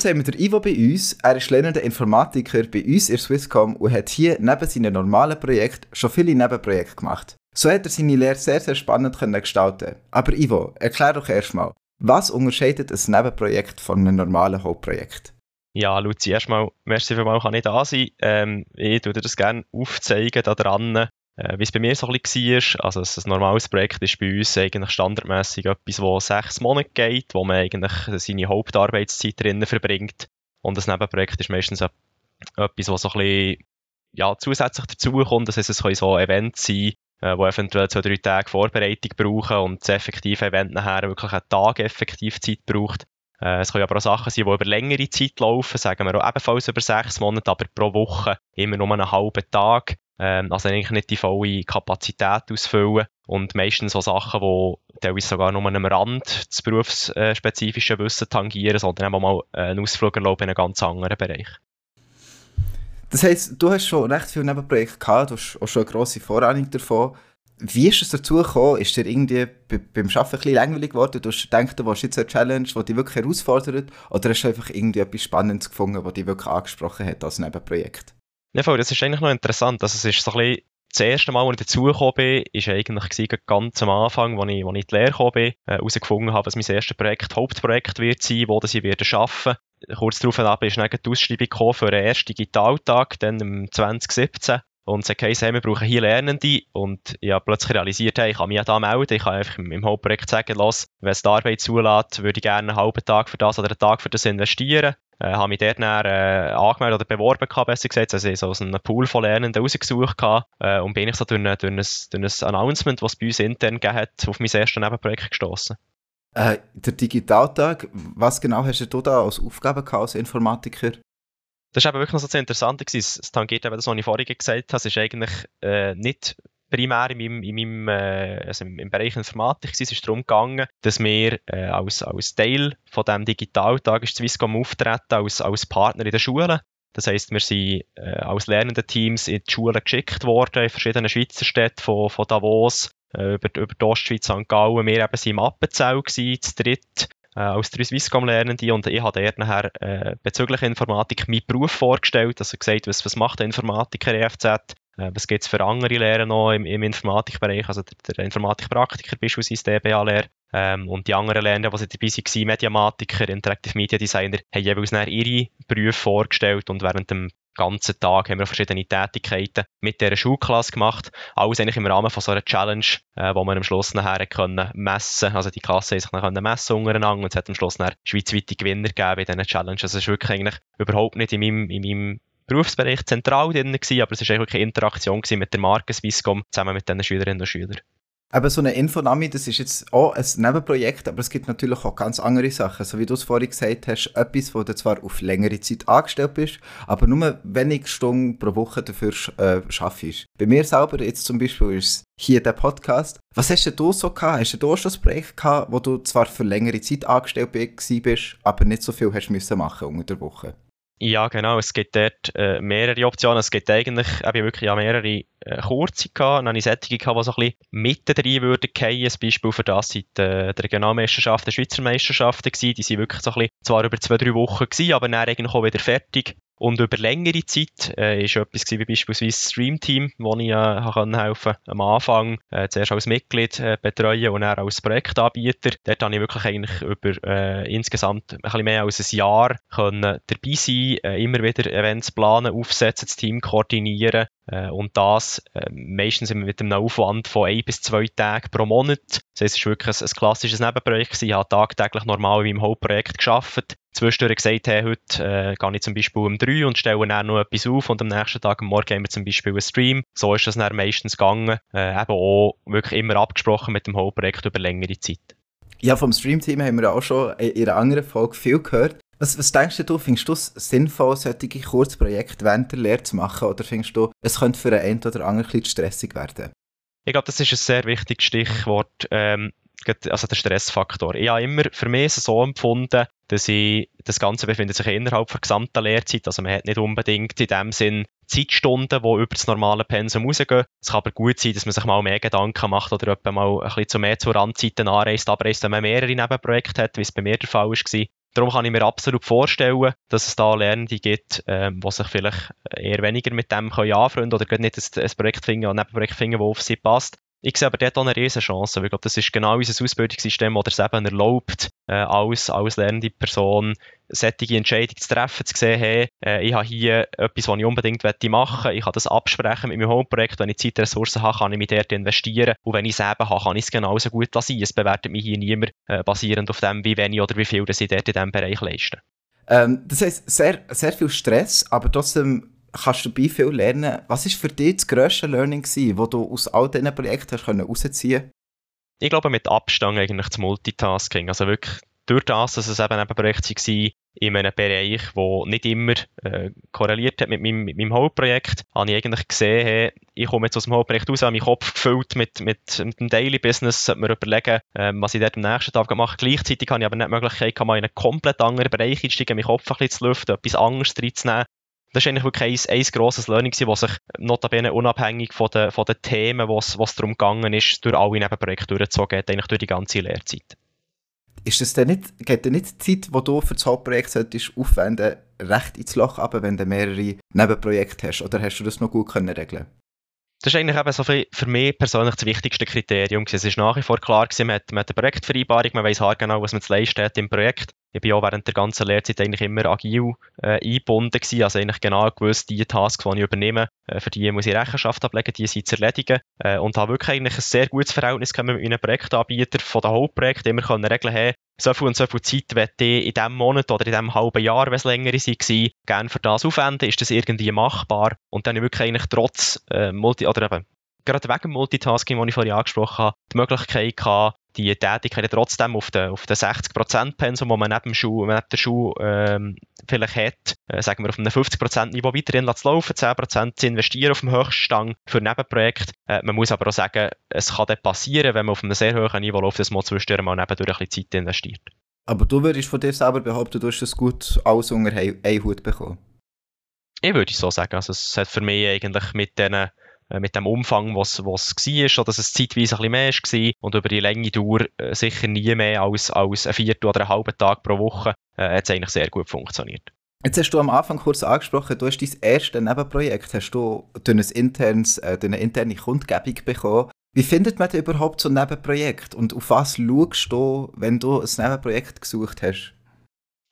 Heute haben wir den Ivo bei uns. Er ist lernender Informatiker bei uns in Swisscom und hat hier neben seinem normalen Projekt schon viele Nebenprojekte gemacht. So hat er seine Lehre sehr, sehr spannend gestalten Aber Ivo, erklär doch erstmal, was unterscheidet ein Nebenprojekt von einem normalen Hauptprojekt? Ja, Luzi, erstmal, merci für mal, kann ich da sein. Ähm, ich würde das gerne aufzeigen da dran, äh, wie es bei mir so ein bisschen war. Also ein normales Projekt ist bei uns eigentlich standardmäßig etwas, das sechs Monate geht, wo man eigentlich seine Hauptarbeitszeit drinnen verbringt. Und das Nebenprojekt ist meistens etwas, was so ein bisschen ja, zusätzlich dazukommt. Das heißt, es können so Events sein, äh, die eventuell zwei, drei Tage Vorbereitung brauchen und das effektive Event nachher wirklich einen Tag effektiv Zeit braucht. Äh, es können aber auch Sachen sein, die über längere Zeit laufen, sagen wir auch ebenfalls über sechs Monate, aber pro Woche immer nur einen halben Tag. Ähm, also eigentlich nicht die volle Kapazität ausfüllen und meistens so Sachen, die teilweise sogar nur am Rand des berufsspezifischen Wissen tangieren, sondern eben mal einen Ausflug erlauben in einen ganz anderen Bereich. Das heisst, du hast schon recht viele Nebenprojekte gehabt, du hast auch schon eine grosse Vorahnung davon. Wie ist es dazu gekommen? Ist dir irgendwie beim Arbeiten ein bisschen langweilig geworden? Du hast gedacht, du willst jetzt eine Challenge, die dich wirklich herausfordert? Oder hast du einfach irgendwie etwas Spannendes gefunden, das dich wirklich angesprochen hat als Nebenprojekt? Ja, voll, das ist eigentlich noch interessant. Also, es ist so ein das erste Mal, als ich dazugekommen bin, war eigentlich ganz am Anfang, als ich, als ich in die Lehre gekommen bin, herausgefunden äh, habe, dass mein erstes Projekt Hauptprojekt wird sein, wo ich werde arbeiten Kurz darauf ist dann die Ausschreibung für den ersten Digitaltag, dann im 2017. Und sie haben gesagt, wir brauchen hier Lernende. Und ich habe plötzlich realisiert, hey, ich kann mich ja da melden. Ich kann einfach im Hauptprojekt sagen, los, wenn es die Arbeit zulässt, würde ich gerne einen halben Tag für das oder einen Tag für das investieren. Äh, habe mich dort dann, äh, angemeldet oder beworben, gehabt, besser gesagt. Also ich so aus einem Pool von Lernenden rausgesucht gehabt, äh, und bin ich so durch, ein, durch, ein, durch ein Announcement, das es bei uns intern gegeben hat, auf mein erstes Nebenprojekt gestoßen. Äh, der Digitaltag, was genau hast du da als Aufgabe gehabt, als Informatiker? Das war eben wirklich noch so interessant. Es tangiert eben das, was ich vorhin gesagt habe. Es ist eigentlich äh, nicht primär in meinem, in meinem äh, also im, Bereich Informatik Es ist darum gegangen, dass wir äh, als, als Teil von diesem Digitaltag Swisscom auftreten als, als Partner in den Schulen. Das heisst, wir sind äh, als lernende Teams in die Schulen geschickt worden, in verschiedenen Schweizer Städten, von, von Davos äh, über, über die Ostschweiz, St. Gallen. Wir sind im Appenzell gewesen, zu dritt, äh, als drei Swisscom-Lernende und ich habe dort nachher äh, bezüglich Informatik meinen Beruf vorgestellt, also gesagt, was, was macht der Informatiker EFZ, was gibt es für andere Lehren noch im, im Informatikbereich, also der, der Informatikpraktiker beispielsweise, DBA-Lehre, ähm, und die anderen Lernenden, die dabei waren, Mediamatiker, Interactive Media Designer, haben jeweils ihre Berufe vorgestellt und während dem ganzen Tag haben wir verschiedene Tätigkeiten mit dieser Schulklasse gemacht. Alles eigentlich im Rahmen von so einer Challenge, äh, wo wir am Schluss nachher können messen Also die Klasse hat sich dann können messen untereinander und es hat am Schluss dann schweizweite Gewinner gegeben in diesen Challenge. Also es war wirklich eigentlich überhaupt nicht in meinem, in meinem Berufsbereich zentral drin gewesen, aber es war eigentlich eine Interaktion mit der Marke Swisscom zusammen mit den Schülerinnen und Schülern. Aber so eine Infonami, das ist jetzt auch ein Nebenprojekt, aber es gibt natürlich auch ganz andere Sachen. So wie du es vorhin gesagt hast, etwas, wo du zwar auf längere Zeit angestellt bist, aber nur wenige Stunden pro Woche dafür äh, schaffst. Bei mir selber jetzt zum Beispiel ist hier der Podcast. Was hast du so gehabt? Hast du da schon ein Projekt gehabt, wo du zwar für längere Zeit angestellt bist, aber nicht so viel hast müssen machen unter der Woche? Ja, genau. Es gibt dort äh, mehrere Optionen. Es gibt eigentlich eben wirklich ja mehrere äh, kurze gehabt. Dann habe ich solche die so ein bisschen mittendrin würden fallen. Ein Beispiel für das sind äh, die Regionalmeisterschaften, die Schweizer Meisterschaften gewesen. Die sind wirklich so ein bisschen, zwar über zwei, drei Wochen gewesen, aber dann eigentlich auch wieder fertig. Und über längere Zeit äh, ist etwas wie beispielsweise das Streamteam, wo ich äh, helfen am Anfang äh, zuerst als Mitglied äh, betreuen und dann als Projektanbieter. Dort habe ich wirklich eigentlich über äh, insgesamt ein bisschen mehr als ein Jahr können dabei sein, äh, immer wieder Events planen, aufsetzen, das Team koordinieren äh, und das äh, meistens mit einem Aufwand von ein bis zwei Tagen pro Monat. Das heißt, es war wirklich ein, ein klassisches Nebenprojekt. Ich habe tagtäglich normal in meinem Hauptprojekt geschafft zwischendurch gesagt, hey, heute äh, gehe ich zum Beispiel um drei und stelle dann noch etwas auf und am nächsten Tag am Morgen haben wir zum Beispiel einen Stream. So ist das dann meistens gegangen. Äh, eben auch wirklich immer abgesprochen mit dem Hauptprojekt über längere Zeit. Ja, vom Stream-Team haben wir auch schon in einer anderen Folge viel gehört. Was, was denkst du, findest du es sinnvoll, solche Kurzprojekte während der Lehre zu machen oder findest du, es könnte für einen oder anderen ein bisschen stressig werden? Ich glaube, das ist ein sehr wichtiges Stichwort. Ähm, also der Stressfaktor. Ich habe immer für mich so empfunden, dass ich, das Ganze befindet sich innerhalb der gesamten Lehrzeit. Also man hat nicht unbedingt in dem Sinn Zeitstunden, die über das normale Pensum rausgehen. Es kann aber gut sein, dass man sich mal mehr Gedanken macht oder mal ein bisschen zu mehr zu Randzeiten anreist, abreist, wenn man mehrere Nebenprojekte hat, wie es bei mir der Fall war. Darum kann ich mir absolut vorstellen, dass es da Lernende gibt, ähm, die sich vielleicht eher weniger mit dem können anfreunden oder nicht ein, ein Projekt finden, ein Nebenprojekt finden, das auf sie passt. Ich sehe aber dort auch eine riesen Chance, weil ich glaube, das ist genau unser Ausbildungssystem, das es eben erlaubt, äh, als, als lernende Person solche Entscheidungen zu treffen, zu sehen, hey, äh, ich habe hier etwas, was ich unbedingt machen möchte, ich kann das absprechen mit meinem Homeprojekt, wenn ich Zeitressourcen habe, kann ich mich dort investieren und wenn ich es eben habe, kann ich es genauso gut lassen. Es bewertet mich hier niemand äh, basierend auf dem, wie wenig oder wie viel das ich dort in diesem Bereich leiste. Ähm, das heisst, sehr, sehr viel Stress, aber trotzdem kannst du dabei viel lernen. Was war für dich das grösste Learning, das du aus all diesen Projekten hast herausziehen Ich glaube, mit Abstand eigentlich das Multitasking. Also wirklich durch das, dass es eben ein Projekt war in einem Bereich, der nicht immer äh, korreliert hat mit meinem, mit meinem Hauptprojekt, habe ich eigentlich gesehen, hey, ich komme jetzt aus dem Hauptprojekt raus, habe meinen Kopf gefüllt mit, mit, mit dem Daily Business, sollte mir überlegen, äh, was ich dort am nächsten Tag mache. Gleichzeitig habe ich aber nicht die Möglichkeit, mal in einen komplett anderen Bereich einsteigen, meinen Kopf ein bisschen zu lüften, etwas anderes reinzunehmen das ist eigentlich wirklich ein, ein grosses Learning, das sich notabene unabhängig von den, von den Themen, was es darum gegangen ist, durch alle Nebenprojekte durchgezogen hat, eigentlich durch die ganze Lehrzeit. Ist das denn nicht, geht denn nicht die Zeit, die du für das Hauptprojekt solltest aufwenden, recht ins Loch ab, wenn du mehrere Nebenprojekte hast? Oder hast du das noch gut können regeln das ist eigentlich eben so für mich persönlich das wichtigste Kriterium. Es ist nach wie vor klar, gewesen, man, hat, man hat eine Projektvereinbarung, man weiß genau, was man zu leisten hat im Projekt. Ich bin auch während der ganzen Lehrzeit eigentlich immer agil äh, eingebunden gewesen, also eigentlich genau gewusst, die Tasks, die ich übernehme, äh, für die muss ich Rechenschaft ablegen, die sind zu erledigen äh, und habe wirklich eigentlich ein sehr gutes Verhältnis mit meinen Projektanbietern von den Hauptprojekten immer können regeln, hey, so viel und so viel Zeit werde ich in diesem Monat oder in diesem halben Jahr, wenn es länger war, gerne für das aufwenden. Ist das irgendwie machbar? Und dann wirklich eigentlich trotz äh, Multi- oder eben gerade wegen Multitasking, das ich vorhin angesprochen habe, die Möglichkeit gehabt, die Tätigkeit trotzdem auf den, auf den 60%-Pensum, wo man neben, dem Schuh, neben der Schuh ähm, vielleicht hat, äh, sagen wir auf einem 50%-Niveau weiterhin zu laufen, 10% zu investieren auf dem Höchststand für ein Nebenprojekt. Äh, man muss aber auch sagen, es kann dann passieren, wenn man auf einem sehr hohen Niveau läuft, dass man zwischendurch mal nebendurch ein bisschen Zeit investiert. Aber du würdest von dir selber behaupten, du hast das gut alles unter einen Hut bekommen? Ich würde so sagen. Also es hat für mich eigentlich mit diesen mit dem Umfang, was was war, oder dass es zeitweise ein bisschen mehr war und über die Länge Dauer äh, sicher nie mehr als, als ein Viertel oder einen halben Tag pro Woche äh, hat es eigentlich sehr gut funktioniert. Jetzt hast du am Anfang kurz angesprochen, du hast dein erstes Nebenprojekt hast du durch, ein internes, äh, durch eine interne Kundgebung bekommen. Wie findet man denn überhaupt so ein Nebenprojekt und auf was schaust du, wenn du ein Nebenprojekt gesucht hast?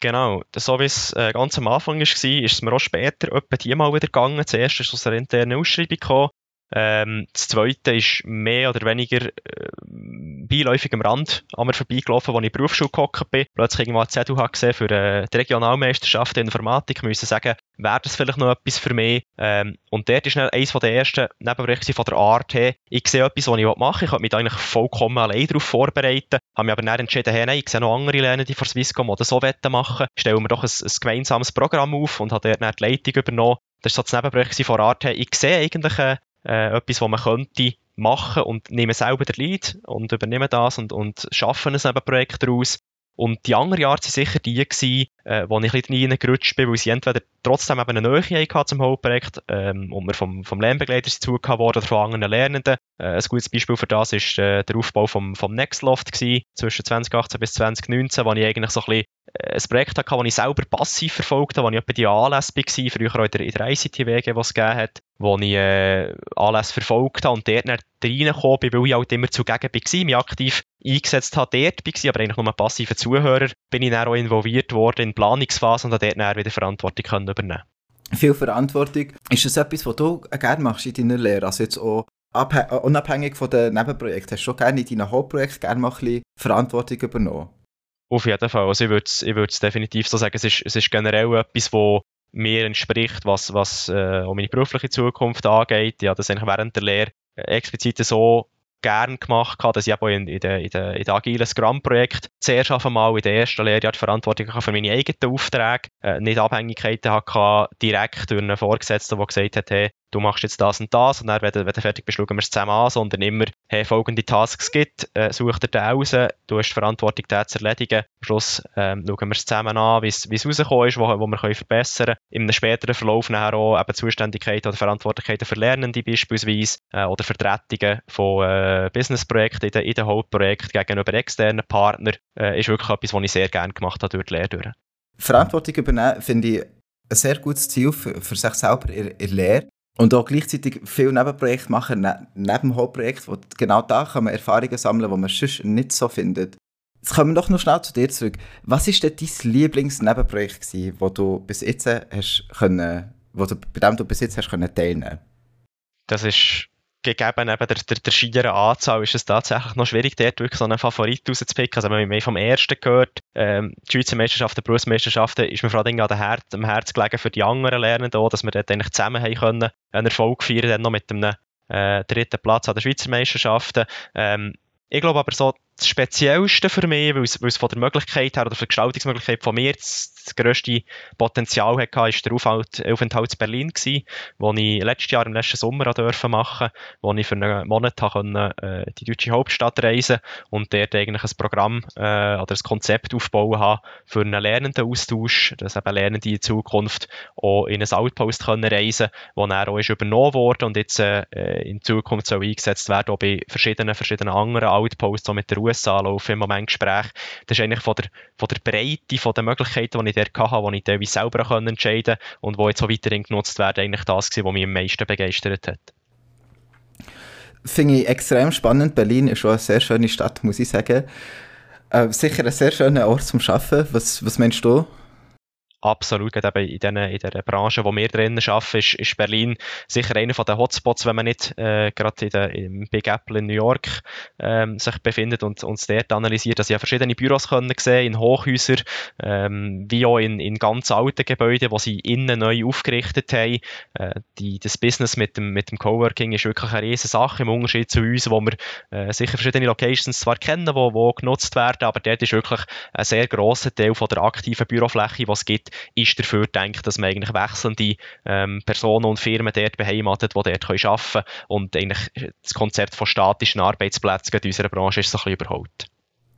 Genau, so wie es äh, ganz am Anfang war, ist es mir auch später etwa die mal wieder gegangen. Zuerst ist es aus einer internen Ausschreibung gekommen, ähm, das zweite ist mehr oder weniger äh, beiläufig am Rand an mir vorbeigelaufen, als ich in der Berufsschule gehockt bin. Plötzlich irgendwann eine Zettel gesehen für äh, die Regionalmeisterschaft in Informatik. Ich musste sagen, wäre das vielleicht noch etwas für mich? Ähm, und dort ist eines der ersten Nebenberichte von der Art her. Ich sehe etwas, was ich machen will. Ich habe mich eigentlich vollkommen allein darauf vorbereitet. Habe mich aber dann entschieden, hey, nein, ich sehe noch andere Lernen, die von Swisscom oder so machen Stellen wir doch ein, ein gemeinsames Programm auf und habe dort dann die Leitung übernommen. Das war so das Nebenbericht von Art her. Ich sehe eigentlich äh, äh, etwas, was man könnte machen und nehmen selber den Lead und übernehmen das und, und schaffen ein Nebenprojekt daraus. Und die andere Art waren sicher die, gewesen, äh, wo ich ein bisschen reingerutscht bin, weil sie entweder trotzdem eben eine Nähe hatten zum Hauptprojekt ähm, und wir vom, vom Lernbegleiter zugehört worden oder von anderen Lernenden. Äh, ein gutes Beispiel für das war äh, der Aufbau vom, vom Nextloft gewesen, zwischen 2018 bis 2019, wo ich eigentlich so ein bisschen äh, ein Projekt hatte, das ich selber passiv verfolgt habe, wo ich etwa die Anlässe war, früher auch in der, in der ICT-WG, die es gegeben hat, wo ich äh, Anlässe verfolgt habe und dort dann reingekommen bin, weil ich halt immer zugegen war, mich aktiv eingesetzt habe, dort war, aber eigentlich nur ein passiver Zuhörer, bin ich dann auch involviert worden in Planungsphase und dort dann wieder Verantwortung können übernehmen Viel Verantwortung. Ist das etwas, was du gerne machst in deiner Lehre? Also jetzt auch unabhängig von den Nebenprojekten, hast du schon gerne in deinen Hauptprojekten gerne mal ein bisschen Verantwortung übernommen? Auf jeden Fall. Also ich würde es ich definitiv so sagen, es ist, es ist generell etwas, wo mir entspricht, was, was äh, um meine berufliche Zukunft angeht. Ja, das eigentlich während der Lehre explizit so gern gemacht dass ich eben in, den in de, in de agilen Scrum-Projekt zuerst einmal in der ersten Lehre die Verantwortung für meine eigenen Aufträge, äh, nicht Abhängigkeiten hatte direkt durch einen Vorgesetzten, der gesagt hat, hey, du machst jetzt das und das und dann, wenn du, wenn du fertig bist, schauen wir es zusammen an, sondern immer, hey, folgende Tasks gibt, äh, such dir den raus, du hast die Verantwortung, den zu erledigen. Am Schluss ähm, schauen wir es zusammen an, wie es rausgekommen ist, wo, wo wir können verbessern können. In einem späteren Verlauf nachher auch eben Zuständigkeiten oder Verantwortlichkeiten für Lernende beispielsweise äh, oder Vertretungen von äh, Businessprojekten in den, in Hauptprojekten gegenüber externen Partnern äh, ist wirklich etwas, was ich sehr gerne gemacht habe durch die Lehre. Verantwortung übernehmen finde ich ein sehr gutes Ziel für, für sich selber in, in Lehre. Und auch gleichzeitig viele Nebenprojekte machen, ne, neben dem Hauptprojekt, wo genau da kann man Erfahrungen sammeln, die man sonst nicht so findet. Jetzt kommen wir doch noch schnell zu dir zurück. Was war denn dein Lieblingsnebenprojekt, gewesen, du bis jetzt hast können, wo du, bei dem du bis jetzt hast können teilnehmen? Das ist gegeben eben der, der, der schieren Anzahl ist es tatsächlich noch schwierig, dort wirklich so einen Favorit rauszupicken. Also, wenn man vom ersten gehört, ähm, die Schweizer Meisterschaften, die Berufsmeisterschaften, ist mir vor allem an Her am Herz gelegen für die anderen Lernenden auch, dass wir dort eigentlich zusammen haben können, einen Erfolg feiern, dann noch mit einem äh, dritten Platz an den Schweizer Meisterschaften. Ähm, ich glaube aber so, das Speziellste für mich, weil es, weil es von der Möglichkeit her oder von der Gestaltungsmöglichkeit von mir das, das grösste Potenzial hatte, war der Aufenthalt, in Berlin, wo ich letztes Jahr im letzten Sommer durfte machen, wo ich für einen Monat konnte, äh, die deutsche Hauptstadt reisen und dort eigentlich ein Programm äh, oder ein Konzept aufbauen habe für einen Lernendenaustausch, dass eben Lernende in Zukunft auch in ein Outpost können reisen können, das dann auch ist übernommen wurde und jetzt äh, in Zukunft soll eingesetzt werden, auch bei verschiedenen, verschiedenen anderen Outposts, auch mit der USA laufen im Moment Gespräche. Das ist eigentlich von der, von der Breite, von den Möglichkeiten, die ich dort hatte, die ich teilweise selber entscheiden konnte und die jetzt auch weiterhin genutzt werden, eigentlich das gewesen, was mich am meisten begeistert hat. Finde ich extrem spannend. Berlin ist schon eine sehr schöne Stadt, muss ich sagen. Äh, sicher ein sehr schöner Ort zum Arbeiten. Was, was meinst du? Absolut, gerade eben in, den, in der Branche, wo wir drinnen arbeiten, ist, ist Berlin sicher einer der Hotspots, wenn man nicht äh, gerade im Big Apple in New York ähm, sich befindet und uns dort analysiert. Also ich habe verschiedene Büros können sehen, in Hochhäusern, ähm, wie auch in, in ganz alten Gebäuden, die sie innen neu aufgerichtet haben. Äh, die, das Business mit dem, mit dem Coworking ist wirklich eine riesige Sache im Unterschied zu uns, wo wir äh, sicher verschiedene Locations zwar kennen, wo, wo genutzt werden, aber dort ist wirklich ein sehr grosser Teil von der aktiven Bürofläche, die es gibt, ist dafür gedacht, dass man eigentlich wechselnde ähm, Personen und Firmen dort beheimatet, die dort können arbeiten können. Und eigentlich das Konzept von statischen Arbeitsplätzen in unserer Branche ist so ein bisschen überholt.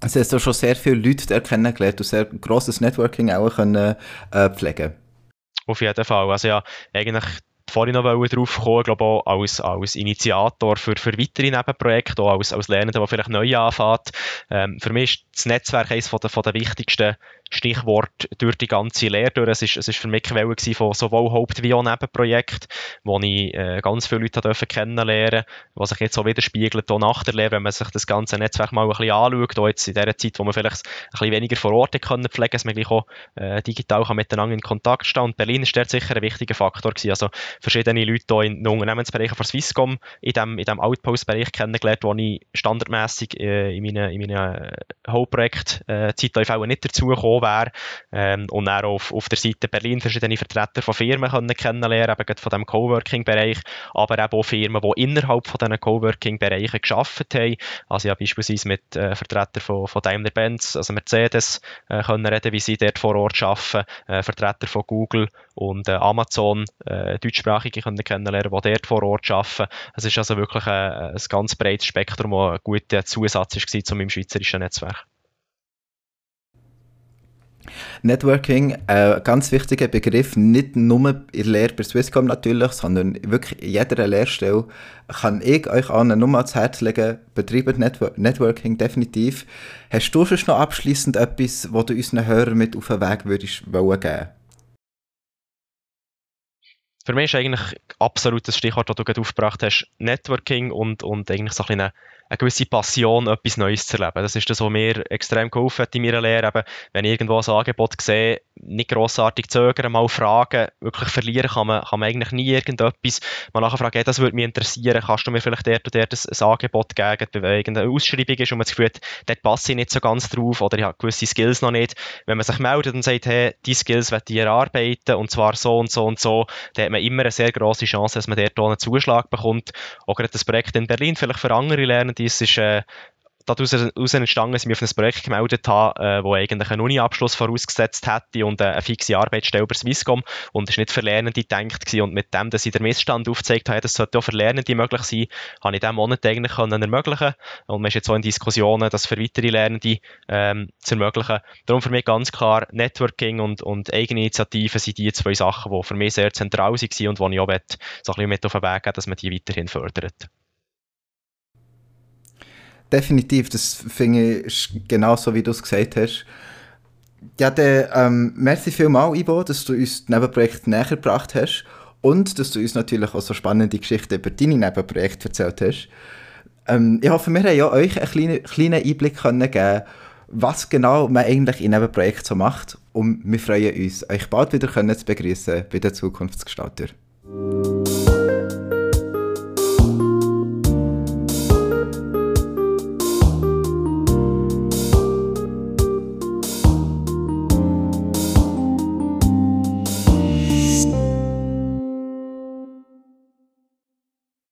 Also hast du schon sehr viele Leute dort kennengelernt und sehr grosses Networking auch können, äh, pflegen Auf jeden Fall. Also ja, eigentlich vorhin noch drauf kommen, glaube auch als, als Initiator für, für weitere Nebenprojekte, auch als, als Lernender, der vielleicht neu anfängt. Ähm, für mich ist das Netzwerk eines von der, von der wichtigsten Stichwort durch die ganze Lehre durch. Es ist, es ist für mich Quelle von sowohl Haupt- wie auch Nebenprojekten, wo ich äh, ganz viele Leute dürfen kennenlernen was sich jetzt auch widerspiegelt, auch nach der Lehre, wenn man sich das ganze Netzwerk mal ein bisschen anschaut, auch jetzt in der Zeit, wo man vielleicht ein bisschen weniger vor Ort können pflegen, dass man gleich auch äh, digital kann miteinander in Kontakt stehen. Und Berlin ist dort sicher ein wichtiger Faktor gewesen. Also verschiedene Leute hier in den Unternehmensbereichen von Swisscom in dem, in dem Outpost-Bereich kennengelernt, wo ich standardmäßig äh, in meinen, in meinen äh, Hauptprojekt äh, Zeit nicht wäre. Ähm, und dann auf, auf der Seite Berlin verschiedene Vertreter von Firmen können kennenlernen, eben von dem Coworking-Bereich, aber eben auch Firmen, die innerhalb von diesen Coworking-Bereichen geschafft haben. Also ich habe beispielsweise mit äh, Vertretern von, von Daimler-Benz, also Mercedes, äh, können reden, wie sie dort vor Ort arbeiten, äh, Vertreter von Google und äh, Amazon, äh, deutschsprachige können kennenlernen, die dort vor Ort arbeiten. Es ist also wirklich ein, ein ganz breites Spektrum, das ein guter Zusatz war zu meinem schweizerischen Netzwerk. Networking, ein äh, ganz wichtiger Begriff, nicht nur in der Lehre bei Swisscom natürlich, sondern wirklich in jeder Lehrstelle kann ich euch allen nur ans Herz legen, betreibt Network Networking definitiv. Hast du schon noch abschließend etwas, was du unseren Hörern mit auf den Weg würdest wollen geben? Für mich ist eigentlich absolut das Stichwort, das du gerade aufgebracht hast, Networking und, und eigentlich so ein bisschen eine gewisse Passion, etwas Neues zu erleben. Das ist das, was mir extrem geholfen hat in meiner Lehre. Eben, wenn ich irgendwo ein Angebot sehe, nicht grossartig zögern, mal fragen, wirklich verlieren kann man, kann man eigentlich nie irgendetwas. Mal nachher fragen, hey, das würde mich interessieren, kannst du mir vielleicht dort und dort ein, ein Angebot geben, wenn irgendeine Ausschreibung ist und man das Gefühl hat, dort passe ich nicht so ganz drauf oder ich habe gewisse Skills noch nicht. Wenn man sich meldet und sagt, hey, die Skills möchte ich erarbeiten und zwar so und so und so, dann hat man immer eine sehr grosse Chance, dass man dort einen Zuschlag bekommt. Auch gerade das Projekt in Berlin, vielleicht für andere Lernende, es ist äh, daraus entstanden sind wir auf ein Projekt gemeldet haben, äh, wo eigentlich einen Uni-Abschluss vorausgesetzt hätte und äh, eine fixe Arbeitsstelle bei Swisscom und es war nicht für Lernende gedacht gewesen. und mit dem, dass ich den Missstand aufgezeigt habe, das sollte auch für Lernende möglich sein, habe ich diesen Monat eigentlich können ermöglichen und man ist jetzt auch in Diskussionen, das für weitere Lernende ähm, zu ermöglichen. Darum für mich ganz klar, Networking und, und Eigeninitiativen sind die zwei Sachen, die für mich sehr zentral waren und wo ich auch so ein bisschen mit auf den Weg geben dass man die weiterhin fördert. Definitiv, das finde ich genau so, wie du es gesagt hast. Ja, dann, ähm, merci vielmals, Ivo, dass du uns das Nebenprojekt näher gebracht hast und dass du uns natürlich auch so spannende Geschichten über deine Nebenprojekte erzählt hast. Ähm, ich hoffe, wir haben ja euch einen kleinen, kleinen Einblick können geben was genau man eigentlich in einem Projekt so macht. Und wir freuen uns, euch bald wieder zu begrüßen bei den Zukunftsgestalter.